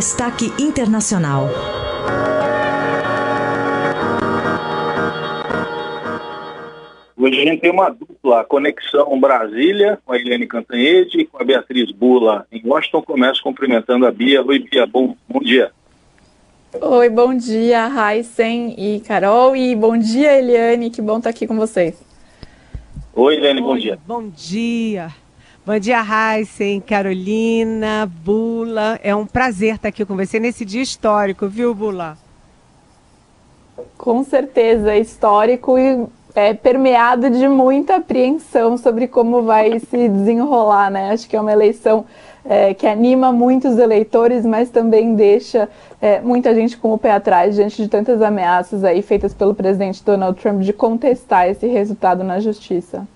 Destaque Internacional. Hoje a gente tem uma dupla conexão Brasília, com a Eliane Cantanhede e com a Beatriz Bula em Washington. Começo cumprimentando a Bia. Oi, Bia, bom, bom dia. Oi, bom dia, Raisen e Carol. E bom dia, Eliane, que bom estar aqui com vocês. Oi, Eliane, bom dia. Bom dia. Bom dia, Raisen, Carolina, Bula. É um prazer estar aqui com você nesse dia histórico, viu, Bula? Com certeza, histórico e é, permeado de muita apreensão sobre como vai se desenrolar, né? Acho que é uma eleição é, que anima muitos eleitores, mas também deixa é, muita gente com o pé atrás diante de tantas ameaças aí feitas pelo presidente Donald Trump de contestar esse resultado na justiça.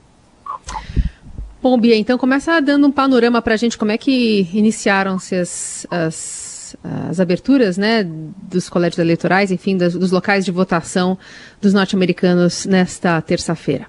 Bom, Bia, então começa dando um panorama para a gente como é que iniciaram-se as, as, as, aberturas né, dos colégios eleitorais, enfim, dos, dos locais de votação dos norte-americanos nesta terça-feira.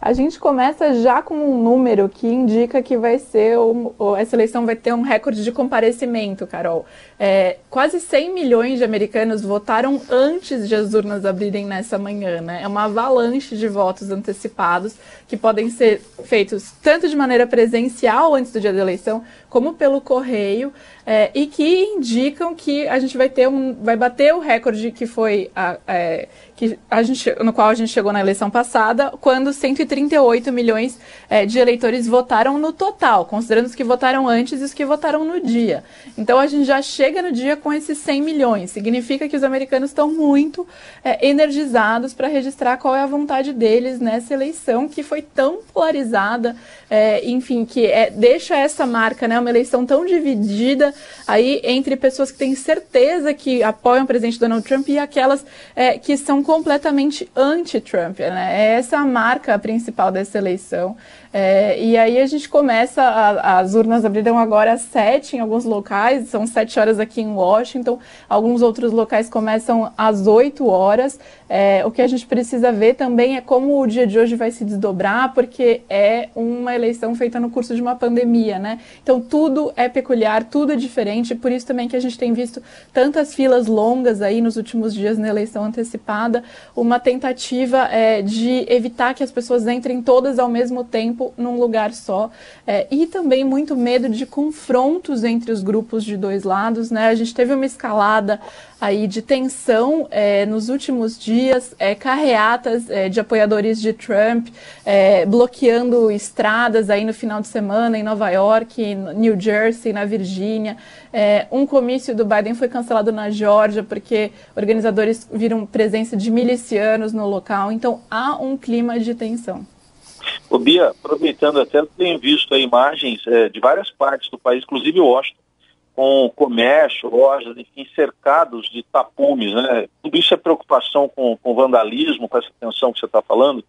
A gente começa já com um número que indica que vai ser, um, essa eleição vai ter um recorde de comparecimento, Carol. É, quase 100 milhões de americanos votaram antes de as urnas abrirem nessa manhã, né? É uma avalanche de votos antecipados que podem ser feitos tanto de maneira presencial antes do dia da eleição, como pelo correio, é, e que indicam que a gente vai ter um, vai bater o recorde que foi a, é, que a gente, no qual a gente chegou na eleição passada, quando 138 milhões é, de eleitores votaram no total, considerando os que votaram antes e os que votaram no dia. Então a gente já chega no dia com esses 100 milhões. Significa que os americanos estão muito é, energizados para registrar qual é a vontade deles nessa eleição que foi tão polarizada, é, enfim, que é, deixa essa marca, né? Uma eleição tão dividida aí entre pessoas que têm certeza que apoiam o presidente Donald Trump e aquelas é, que são completamente anti-Trump. Né? É essa a marca principal dessa eleição. É, e aí a gente começa, a, as urnas abriram agora às sete em alguns locais, são sete horas aqui em Washington, alguns outros locais começam às oito horas. É, o que a gente precisa ver também é como o dia de hoje vai se desdobrar, porque é uma eleição feita no curso de uma pandemia, né? Então tudo é peculiar, tudo é diferente, por isso também que a gente tem visto tantas filas longas aí nos últimos dias na eleição antecipada, uma tentativa é, de evitar que as pessoas entrem todas ao mesmo tempo tempo num lugar só. É, e também muito medo de confrontos entre os grupos de dois lados. Né? A gente teve uma escalada aí de tensão é, nos últimos dias, é, carreatas é, de apoiadores de Trump é, bloqueando estradas aí no final de semana em Nova York, New Jersey, na Virgínia. É, um comício do Biden foi cancelado na Geórgia porque organizadores viram presença de milicianos no local. Então há um clima de tensão. Ô Bia, aproveitando até, tenho visto imagens é, de várias partes do país, inclusive Washington, com comércio, lojas, enfim, cercados de tapumes, né? Tudo isso é preocupação com, com vandalismo, com essa tensão que você está falando?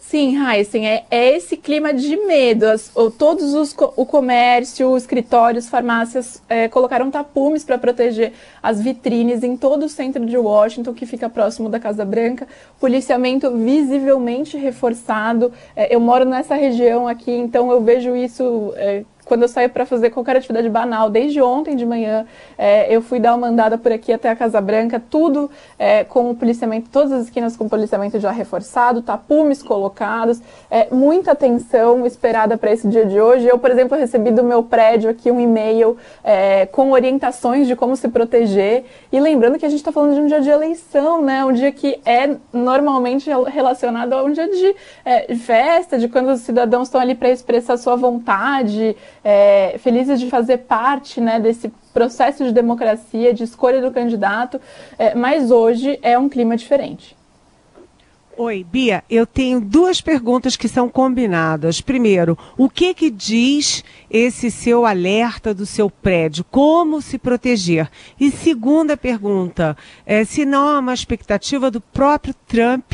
Sim, Heisen, é, é esse clima de medo. As, todos os o comércio, escritórios, farmácias é, colocaram tapumes para proteger as vitrines em todo o centro de Washington, que fica próximo da Casa Branca. Policiamento visivelmente reforçado. É, eu moro nessa região aqui, então eu vejo isso é, quando eu saio para fazer qualquer atividade banal, desde ontem de manhã, é, eu fui dar uma andada por aqui até a Casa Branca, tudo é, com o policiamento, todas as esquinas com policiamento já reforçado, tapumes colocados, é, muita atenção esperada para esse dia de hoje. Eu, por exemplo, recebi do meu prédio aqui um e-mail é, com orientações de como se proteger. E lembrando que a gente está falando de um dia de eleição, né? Um dia que é normalmente relacionado a um dia de é, festa, de quando os cidadãos estão ali para expressar sua vontade é, felizes de fazer parte né, desse processo de democracia, de escolha do candidato, é, mas hoje é um clima diferente. Oi, Bia, eu tenho duas perguntas que são combinadas. Primeiro, o que que diz esse seu alerta do seu prédio? Como se proteger? E segunda pergunta, é, se não há uma expectativa do próprio Trump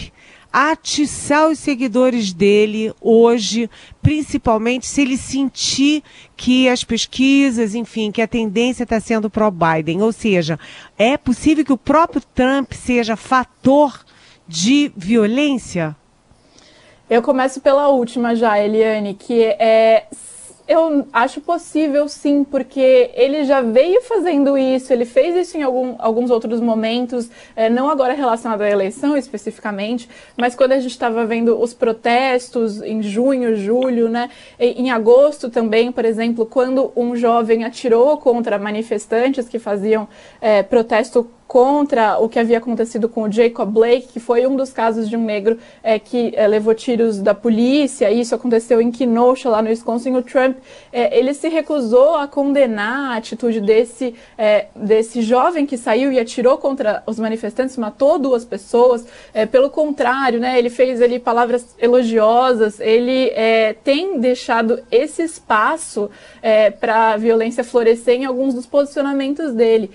atiçar os seguidores dele hoje, principalmente se ele sentir que as pesquisas, enfim, que a tendência está sendo pró-Biden. Ou seja, é possível que o próprio Trump seja fator de violência? Eu começo pela última já, Eliane, que é Eu acho possível sim, porque ele já veio fazendo isso, ele fez isso em algum, alguns outros momentos, é, não agora relacionado à eleição especificamente, mas quando a gente estava vendo os protestos em junho, julho, né, em agosto também, por exemplo, quando um jovem atirou contra manifestantes que faziam é, protesto contra o que havia acontecido com o Jacob Blake, que foi um dos casos de um negro é, que é, levou tiros da polícia. Isso aconteceu em Kenosha, lá no Wisconsin. O Trump é, ele se recusou a condenar a atitude desse, é, desse jovem que saiu e atirou contra os manifestantes, matou duas pessoas. É, pelo contrário, né, ele fez ali palavras elogiosas. Ele é, tem deixado esse espaço para a violência florescer em alguns dos posicionamentos dele.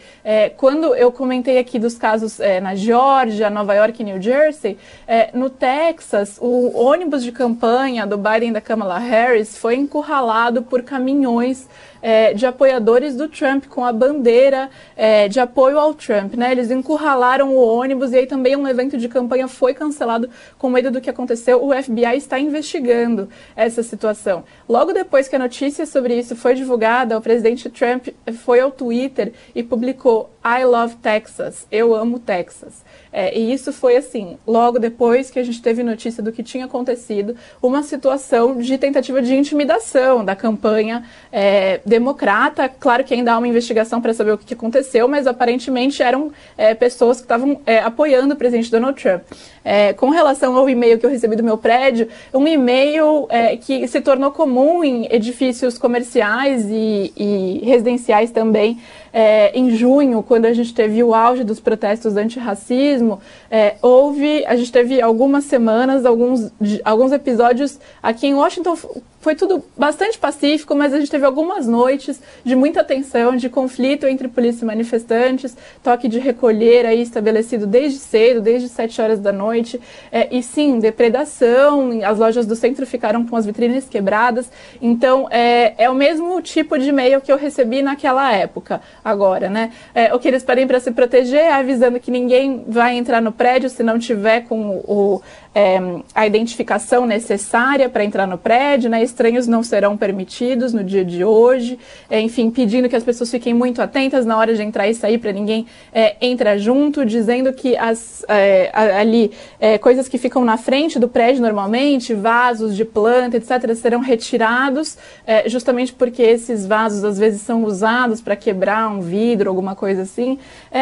quando eu comentei comentei aqui dos casos é, na Geórgia, Nova York e New Jersey. É, no Texas, o ônibus de campanha do Biden e da Kamala Harris foi encurralado por caminhões é, de apoiadores do Trump com a bandeira é, de apoio ao Trump. Né? Eles encurralaram o ônibus e aí também um evento de campanha foi cancelado com medo do que aconteceu. O FBI está investigando essa situação. Logo depois que a notícia sobre isso foi divulgada, o presidente Trump foi ao Twitter e publicou I love Texas, eu amo Texas. É, e isso foi assim, logo depois que a gente teve notícia do que tinha acontecido, uma situação de tentativa de intimidação da campanha é, democrata. Claro que ainda há uma investigação para saber o que, aconteceu, mas aparentemente eram é, pessoas que estavam é, apoiando o presidente Donald Trump. É, com relação ao e-mail que eu recebi do meu prédio, um e-mail é, que se tornou comum em edifícios comerciais e, e residenciais também é, em junho, quando a gente teve o auge dos protestos antirracismo, é, houve, a gente teve algumas semanas, alguns, alguns episódios aqui em Washington foi tudo bastante pacífico, mas a gente teve algumas noites de muita tensão, de conflito entre polícia e manifestantes, toque de recolher aí estabelecido desde cedo, desde 7 horas da noite. É, e sim, depredação, as lojas do centro ficaram com as vitrines quebradas. Então, é, é o mesmo tipo de e-mail que eu recebi naquela época, agora, né? É, o que eles pedem para se proteger, avisando que ninguém vai entrar no prédio se não tiver com o, é, a identificação necessária para entrar no prédio, né? Estranhos não serão permitidos no dia de hoje, é, enfim, pedindo que as pessoas fiquem muito atentas na hora de entrar e sair para ninguém é, entrar junto, dizendo que as, é, ali é, coisas que ficam na frente do prédio normalmente, vasos de planta, etc., serão retirados, é, justamente porque esses vasos às vezes são usados para quebrar um vidro, alguma coisa assim.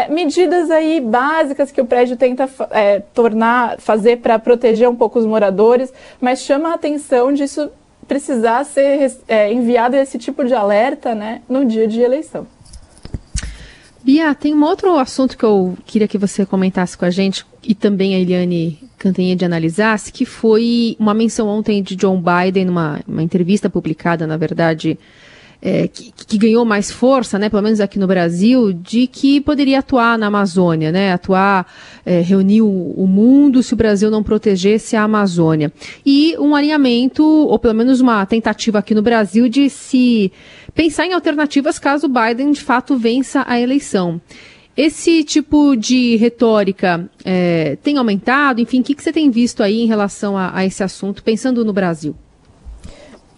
Medidas aí básicas que o prédio tenta tornar, fazer para proteger proteger um pouco os moradores, mas chama a atenção disso precisar ser é, enviado esse tipo de alerta né, no dia de eleição. Bia, tem um outro assunto que eu queria que você comentasse com a gente e também a Eliane Cantanhede analisasse, que foi uma menção ontem de John Biden, numa entrevista publicada, na verdade, é, que, que, ganhou mais força, né, pelo menos aqui no Brasil, de que poderia atuar na Amazônia, né, atuar, é, reunir o, o, mundo se o Brasil não protegesse a Amazônia. E um alinhamento, ou pelo menos uma tentativa aqui no Brasil de se pensar em alternativas caso Biden de fato vença a eleição. Esse tipo de retórica é, tem aumentado? Enfim, o que, que você tem visto aí em relação a, a esse assunto, pensando no Brasil?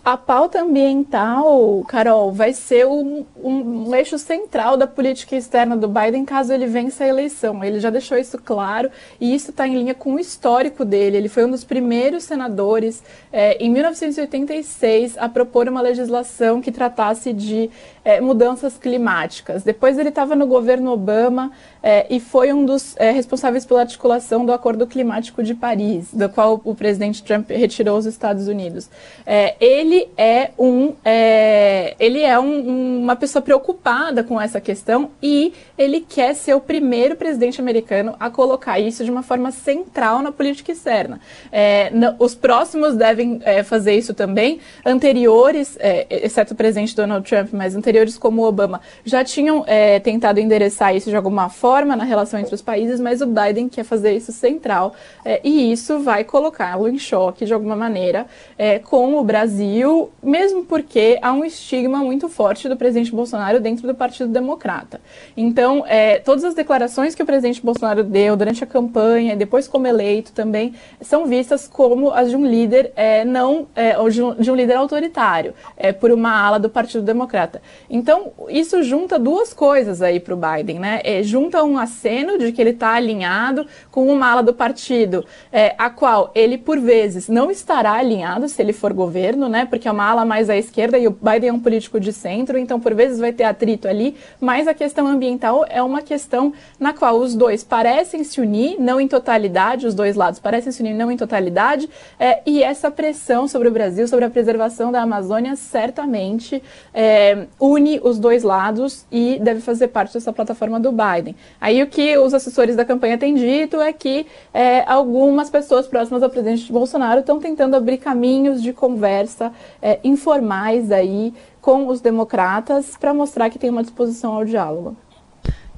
A pauta ambiental, Carol, vai ser um, um, eixo central da política externa do Biden caso ele vença a eleição. Ele já deixou isso claro e isso está em linha com o histórico dele. Ele foi um dos primeiros senadores, é, em 1986, a propor uma legislação que tratasse de é, mudanças climáticas. Depois ele estava no governo Obama é, e foi um dos responsáveis pela articulação do Acordo Climático de Paris, do qual o presidente Trump retirou os Estados Unidos. É, ele é, um, é, ele é um, uma pessoa preocupada com essa questão e ele quer ser o primeiro presidente americano a colocar isso de uma forma central na política externa. É, os próximos devem fazer isso também. Anteriores, exceto o presidente Donald Trump, mas anteriores como Obama, já tinham é, tentado endereçar isso de alguma forma na relação entre os países, mas o Biden quer fazer isso central é, e isso vai colocá-lo em choque de alguma maneira é, com o Brasil Brasil, mesmo porque há um estigma muito forte do presidente Bolsonaro dentro do Partido Democrata. Então, é, todas as declarações que o presidente Bolsonaro deu durante a campanha, depois como eleito também, são vistas como as de um líder é, não, é, ou de um, de um, líder autoritário, é, por uma ala do Partido Democrata. Então, isso junta duas coisas aí para o Biden, né? É, junta um aceno de que ele está alinhado com uma ala do partido, é, a qual ele, por vezes, não estará alinhado se ele for governo, né? Porque é uma ala mais à esquerda e o Biden é um político de centro, então por vezes vai ter atrito ali, mas a questão ambiental é uma questão na qual os dois parecem se unir, não em totalidade, os dois lados parecem se unir não em totalidade, é, e essa pressão sobre o Brasil, sobre a preservação da Amazônia, certamente é, une os dois lados e deve fazer parte dessa plataforma do Biden. Aí o que os assessores da campanha têm dito é que é, algumas pessoas próximas ao presidente Bolsonaro estão tentando abrir caminhos de conversa é, informais aí com os democratas para mostrar que tem uma disposição ao diálogo.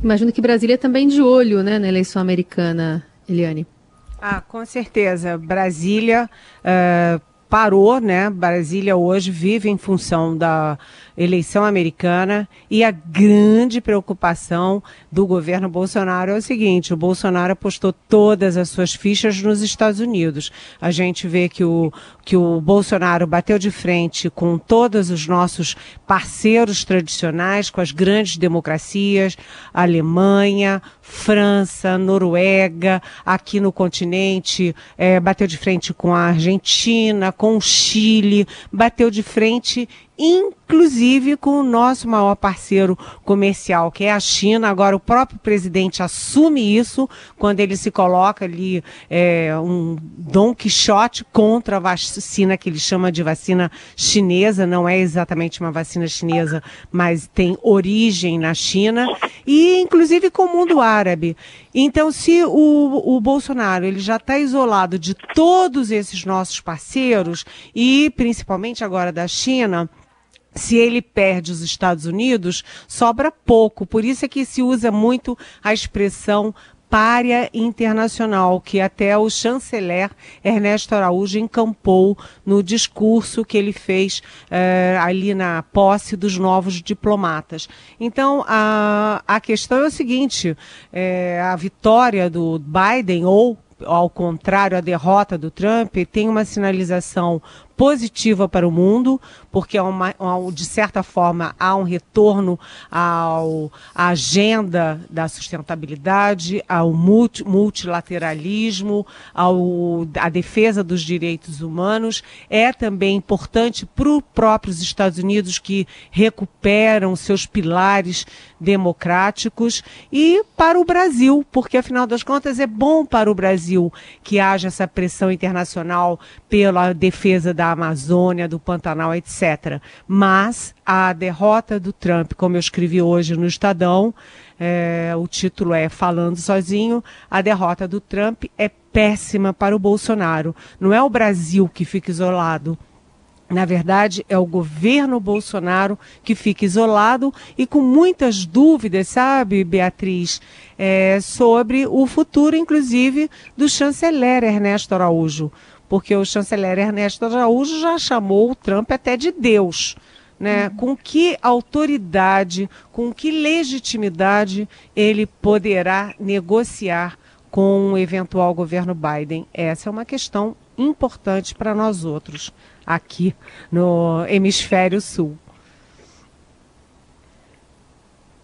Imagino que Brasília é também de olho né, na eleição americana, Eliane. Ah, com certeza. Brasília uh, parou, né? Brasília hoje vive em função da eleição americana e a grande preocupação do governo Bolsonaro é o seguinte: o Bolsonaro apostou todas as suas fichas nos Estados Unidos. A gente vê que o, que o Bolsonaro bateu de frente com todos os nossos parceiros tradicionais, com as grandes democracias, Alemanha, França, Noruega, aqui no continente, é, bateu de frente com a Argentina, com o Chile, bateu de frente inclusive com o nosso maior parceiro comercial, que é a China. Agora, o próprio presidente assume isso quando ele se coloca ali é, um Don Quixote contra a vacina que ele chama de vacina chinesa. Não é exatamente uma vacina chinesa, mas tem origem na China e, inclusive, com o mundo árabe. Então, se o, o Bolsonaro ele já está isolado de todos esses nossos parceiros e principalmente agora da China, se ele perde os Estados Unidos, sobra pouco. Por isso é que se usa muito a expressão párea internacional, que até o chanceler Ernesto Araújo encampou no discurso que ele fez eh, ali na posse dos novos diplomatas. Então, a, a questão é o seguinte: eh, a vitória do Biden, ou ao contrário, a derrota do Trump, tem uma sinalização positiva para o mundo, porque é uma, de certa forma há um retorno ao, à agenda da sustentabilidade, ao multi, multilateralismo, ao, à defesa dos direitos humanos. É também importante para os próprios Estados Unidos que recuperam seus pilares democráticos e para o Brasil, porque afinal das contas é bom para o Brasil que haja essa pressão internacional pela defesa da Amazônia, do Pantanal, etc. Mas a derrota do Trump, como eu escrevi hoje no Estadão, é, o título é Falando Sozinho, a derrota do Trump é péssima para o Bolsonaro. Não é o Brasil que fica isolado. Na verdade, é o governo Bolsonaro que fica isolado e com muitas dúvidas, sabe, Beatriz, é, sobre o futuro, inclusive, do chanceler Ernesto Araújo porque o chanceler Ernesto Araújo já chamou o Trump até de Deus. Né? Uhum. Com que autoridade, com que legitimidade ele poderá negociar com o eventual governo Biden? Essa é uma questão importante para nós outros aqui no hemisfério sul.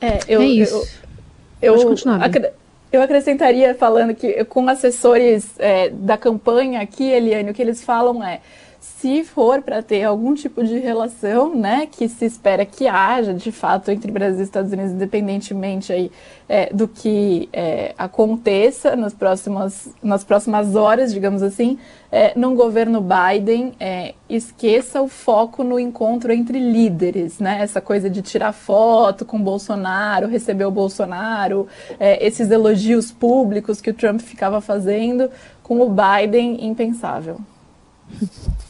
É, eu, é isso. Eu, eu, eu eu acrescentaria falando que com assessores é, da campanha aqui, Eliane, o que eles falam é se for para ter algum tipo de relação, né, que se espera que haja, de fato, entre Brasil e Estados Unidos, independentemente aí, é, do que é, aconteça nas próximas, nas próximas horas, digamos assim, é, num governo Biden, é, esqueça o foco no encontro entre líderes, né, essa coisa de tirar foto com Bolsonaro, receber o Bolsonaro, é, esses elogios públicos que o Trump ficava fazendo, com o Biden, impensável.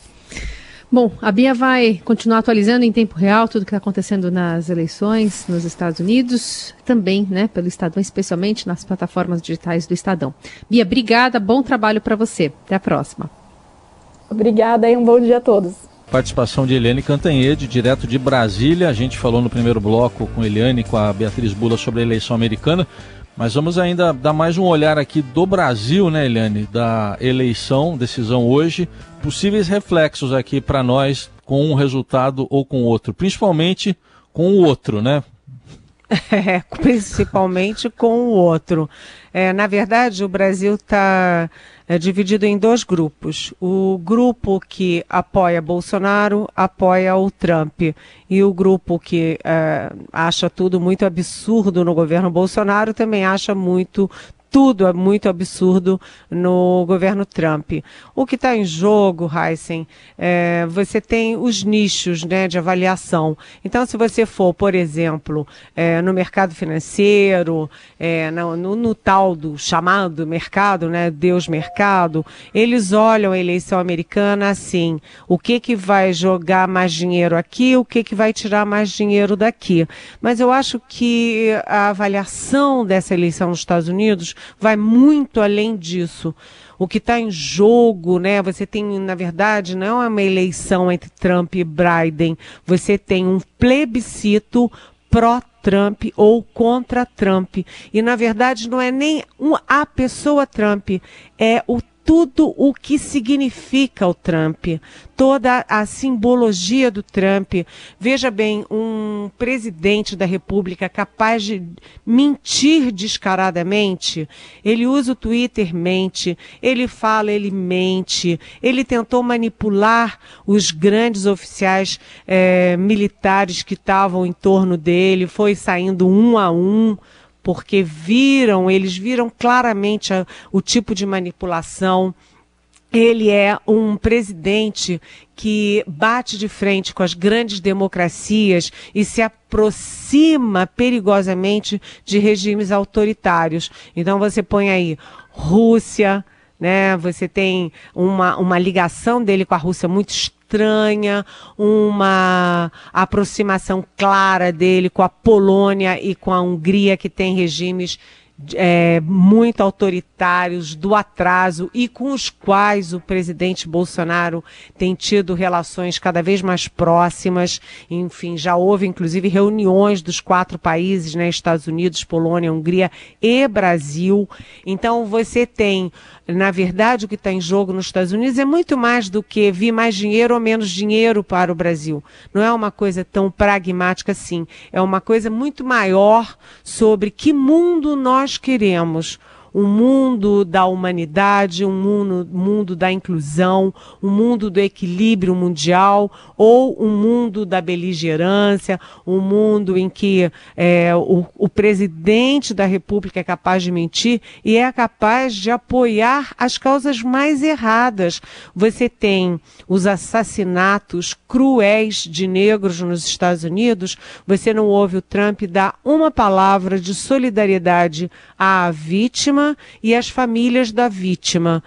Bom, a Bia vai continuar atualizando em tempo real tudo o que está acontecendo nas eleições nos Estados Unidos, também, né, pelo Estadão, especialmente nas plataformas digitais do Estadão. Bia, obrigada, bom trabalho para você. Até a próxima. Obrigada e um bom dia a todos. participação de Eliane Cantanhede, direto de Brasília. A gente falou no primeiro bloco com Eliane e com a Beatriz Bula sobre a eleição americana. Mas vamos ainda dar mais um olhar aqui do Brasil, né, Eliane? Da eleição, decisão hoje. Possíveis reflexos aqui para nós com um resultado ou com outro. Principalmente com o outro, né? É, principalmente com o outro. É, na verdade, o Brasil está é, dividido em dois grupos. O grupo que apoia Bolsonaro apoia o Trump. E o grupo que é, acha tudo muito absurdo no governo Bolsonaro também acha muito tudo é muito absurdo no governo Trump. O que está em jogo, Heisen, é, você tem os nichos né, de avaliação. Então, se você for, por exemplo, é, no mercado financeiro, é, no, no, no, tal do chamado mercado, né, Deus mercado, eles olham a eleição americana assim, o que que vai jogar mais dinheiro aqui, o que que vai tirar mais dinheiro daqui. Mas eu acho que a avaliação dessa eleição nos Estados Unidos vai muito além disso. O que está em jogo, né? Você tem, na verdade, não é uma eleição entre Trump e Biden. Você tem um plebiscito pró-Trump ou contra Trump. E, na verdade, não é nem a pessoa Trump, é o tudo o que significa o Trump, toda a simbologia do Trump. Veja bem, um presidente da República capaz de mentir descaradamente, ele usa o Twitter, mente, ele fala, ele mente, ele tentou manipular os grandes oficiais é, militares que estavam em torno dele, foi saindo um a um porque viram, eles viram claramente a, o tipo de manipulação. Ele é um presidente que bate de frente com as grandes democracias e se aproxima perigosamente de regimes autoritários. Então você põe aí Rússia, né? Você tem uma, uma ligação dele com a Rússia muito estranha, uma aproximação clara dele com a Polônia e com a Hungria, que tem regimes é, muito autoritários, do atraso e com os quais o presidente Bolsonaro tem tido relações cada vez mais próximas. Enfim, já houve inclusive reuniões dos quatro países, né, Estados Unidos, Polônia, Hungria e Brasil. Então você tem na verdade, o que está em jogo nos Estados Unidos é muito mais do que vir mais dinheiro ou menos dinheiro para o Brasil. Não é uma coisa tão pragmática assim. É uma coisa muito maior sobre que mundo nós queremos um mundo da humanidade, um mundo, mundo da inclusão, um mundo do equilíbrio mundial, ou um mundo da beligerância, um mundo em que é, o, o presidente da República é capaz de mentir e é capaz de apoiar as causas mais erradas. Você tem os assassinatos cruéis de negros nos Estados Unidos, você não ouve o Trump dar uma palavra de solidariedade à vítima e as famílias da vítima.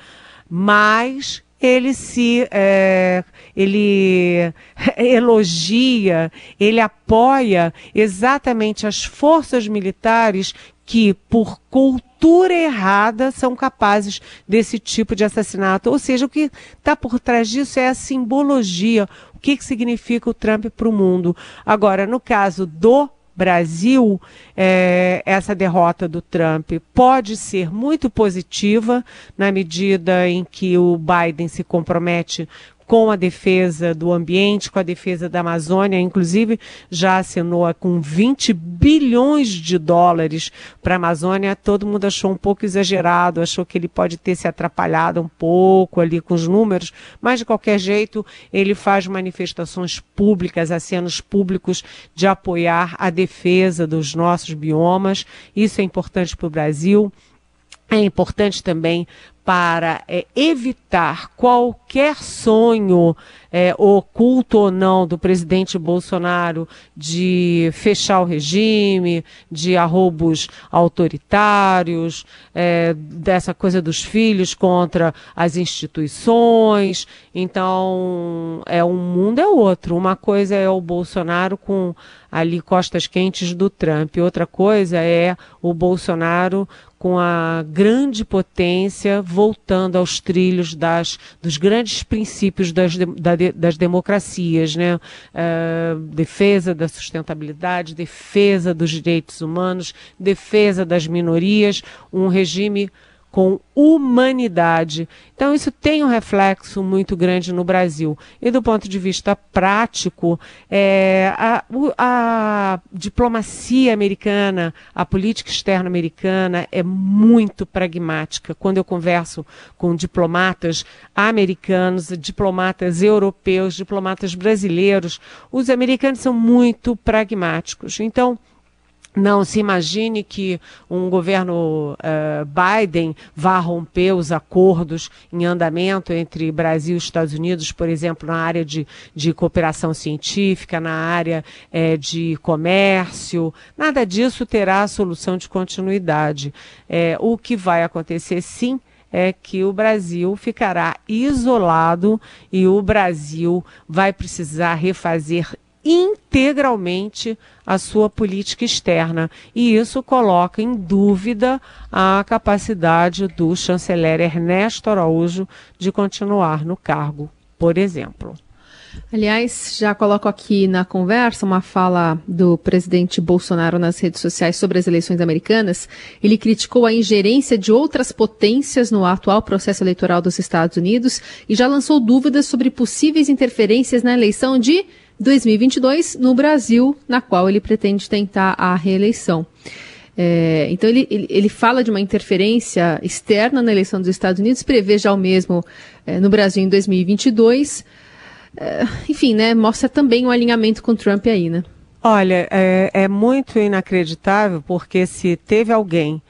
Mas ele se é, ele elogia, ele apoia exatamente as forças militares que, por cultura errada, são capazes desse tipo de assassinato. Ou seja, o que está por trás disso é a simbologia, o que, que significa o Trump para o mundo. Agora, no caso do Brasil, é, essa derrota do Trump pode ser muito positiva na medida em que o Biden se compromete com a defesa do ambiente, com a defesa da Amazônia, inclusive já assinou com 20 bilhões de dólares para a Amazônia. Todo mundo achou um pouco exagerado, achou que ele pode ter se atrapalhado um pouco ali com os números, mas de qualquer jeito ele faz manifestações públicas, acenos públicos de apoiar a defesa dos nossos biomas. Isso é importante para o Brasil. É importante também para é, evitar qualquer sonho é, oculto ou não do presidente Bolsonaro de fechar o regime, de arrobos autoritários, é, dessa coisa dos filhos contra as instituições. Então, é um mundo é outro. Uma coisa é o Bolsonaro com ali costas quentes do Trump, outra coisa é o Bolsonaro com a grande potência voltando aos trilhos das, dos grandes princípios das, da de, das democracias, né? Uh, defesa da sustentabilidade, defesa dos direitos humanos, defesa das minorias, um regime com humanidade. Então, isso tem um reflexo muito grande no Brasil. E do ponto de vista prático, é, a, a, diplomacia americana, a política externa americana é muito pragmática. Quando eu converso com diplomatas americanos, diplomatas europeus, diplomatas brasileiros, os americanos são muito pragmáticos. Então, não se imagine que um governo uh, Biden vá romper os acordos em andamento entre Brasil e Estados Unidos, por exemplo, na área de, de cooperação científica, na área eh, de comércio. Nada disso terá solução de continuidade. Eh, o que vai acontecer, sim, é que o Brasil ficará isolado e o Brasil vai precisar refazer integralmente a sua política externa. E isso coloca em dúvida a capacidade do chanceler Ernesto Araújo de continuar no cargo, por exemplo. Aliás, já coloco aqui na conversa uma fala do presidente Bolsonaro nas redes sociais sobre as eleições americanas. Ele criticou a ingerência de outras potências no atual processo eleitoral dos Estados Unidos e já lançou dúvidas sobre possíveis interferências na eleição de 2022 no Brasil, na qual ele pretende tentar a reeleição. É, então ele, ele, ele, fala de uma interferência externa na eleição dos Estados Unidos, prevê já o mesmo é, no Brasil em 2022. É, enfim, né, mostra também um alinhamento com Trump aí, né? Olha, é, é muito inacreditável porque se teve alguém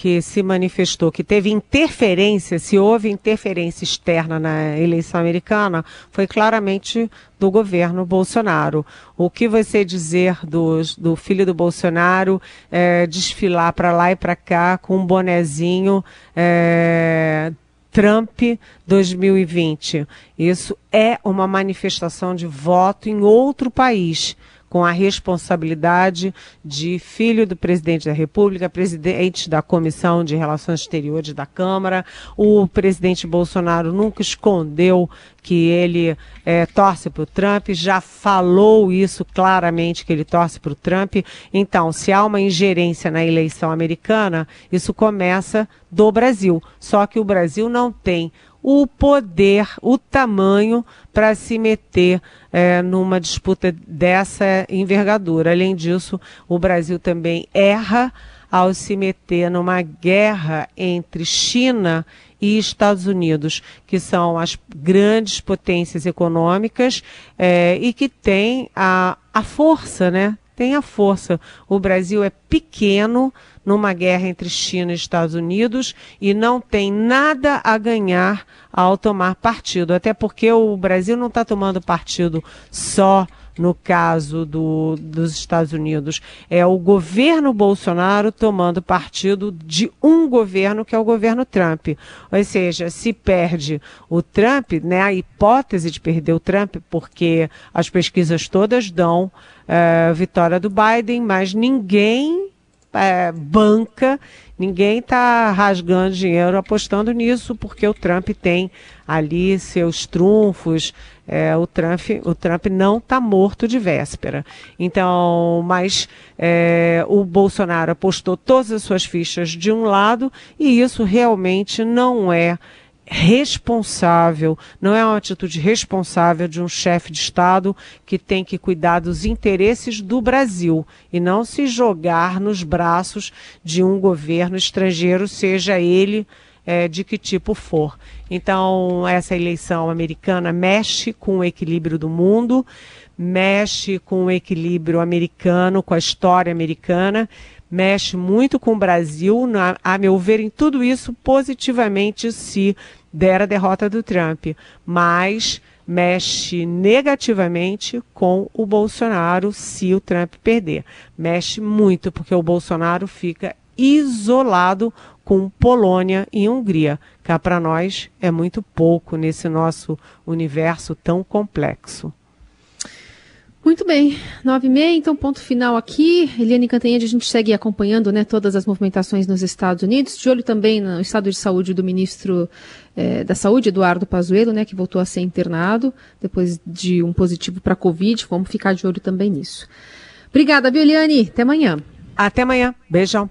que se manifestou que teve interferência, se houve interferência externa na eleição americana, foi claramente do governo Bolsonaro. O que você dizer do, do filho do Bolsonaro é, desfilar para lá e para cá com um bonezinho é, Trump 2020? Isso é uma manifestação de voto em outro país com a responsabilidade de filho do presidente da República, presidente da Comissão de Relações Exteriores da Câmara. O presidente Bolsonaro nunca escondeu que ele é, torce para o Trump, já falou isso claramente que ele torce para o Trump. Então, se há uma ingerência na eleição americana, isso começa do Brasil. Só que o Brasil não tem o poder, o tamanho para se meter é, numa disputa dessa envergadura. Além disso, o Brasil também erra ao se meter numa guerra entre China e Estados Unidos, que são as grandes potências econômicas é, e que têm a, a força, né? Tem a força. O Brasil é pequeno numa guerra entre China e Estados Unidos e não tem nada a ganhar ao tomar partido. Até porque o Brasil não está tomando partido só no caso do, dos Estados Unidos. É o governo Bolsonaro tomando partido de um governo que é o governo Trump. Ou seja, se perde o Trump, né, a hipótese de perder o Trump, porque as pesquisas todas dão uh, vitória do Biden, mas ninguém é, banca, ninguém está rasgando dinheiro apostando nisso, porque o Trump tem ali seus trunfos. É, o, Trump, o Trump não está morto de véspera. Então, mas é, o Bolsonaro apostou todas as suas fichas de um lado e isso realmente não é responsável, não é uma atitude responsável de um chefe de Estado que tem que cuidar dos interesses do Brasil e não se jogar nos braços de um governo estrangeiro, seja ele é, de que tipo for. Então, essa eleição americana mexe com o equilíbrio do mundo, mexe com o equilíbrio americano, com a história americana, mexe muito com o Brasil, na, a meu ver, em tudo isso positivamente se der a derrota do Trump, mas mexe negativamente com o Bolsonaro se o Trump perder. Mexe muito, porque o Bolsonaro fica isolado com Polônia e Hungria. Cá para nós é muito pouco nesse nosso universo tão complexo. Muito bem, nove e meia, então ponto final aqui. Eliane Cantanhede, a gente segue acompanhando né, todas as movimentações nos Estados Unidos, de olho também no estado de saúde do ministro eh, da Saúde, Eduardo Pazuello, né, que voltou a ser internado depois de um positivo para a Covid. Vamos ficar de olho também nisso. Obrigada, viu, Eliane? Até amanhã. Até amanhã. Beijão.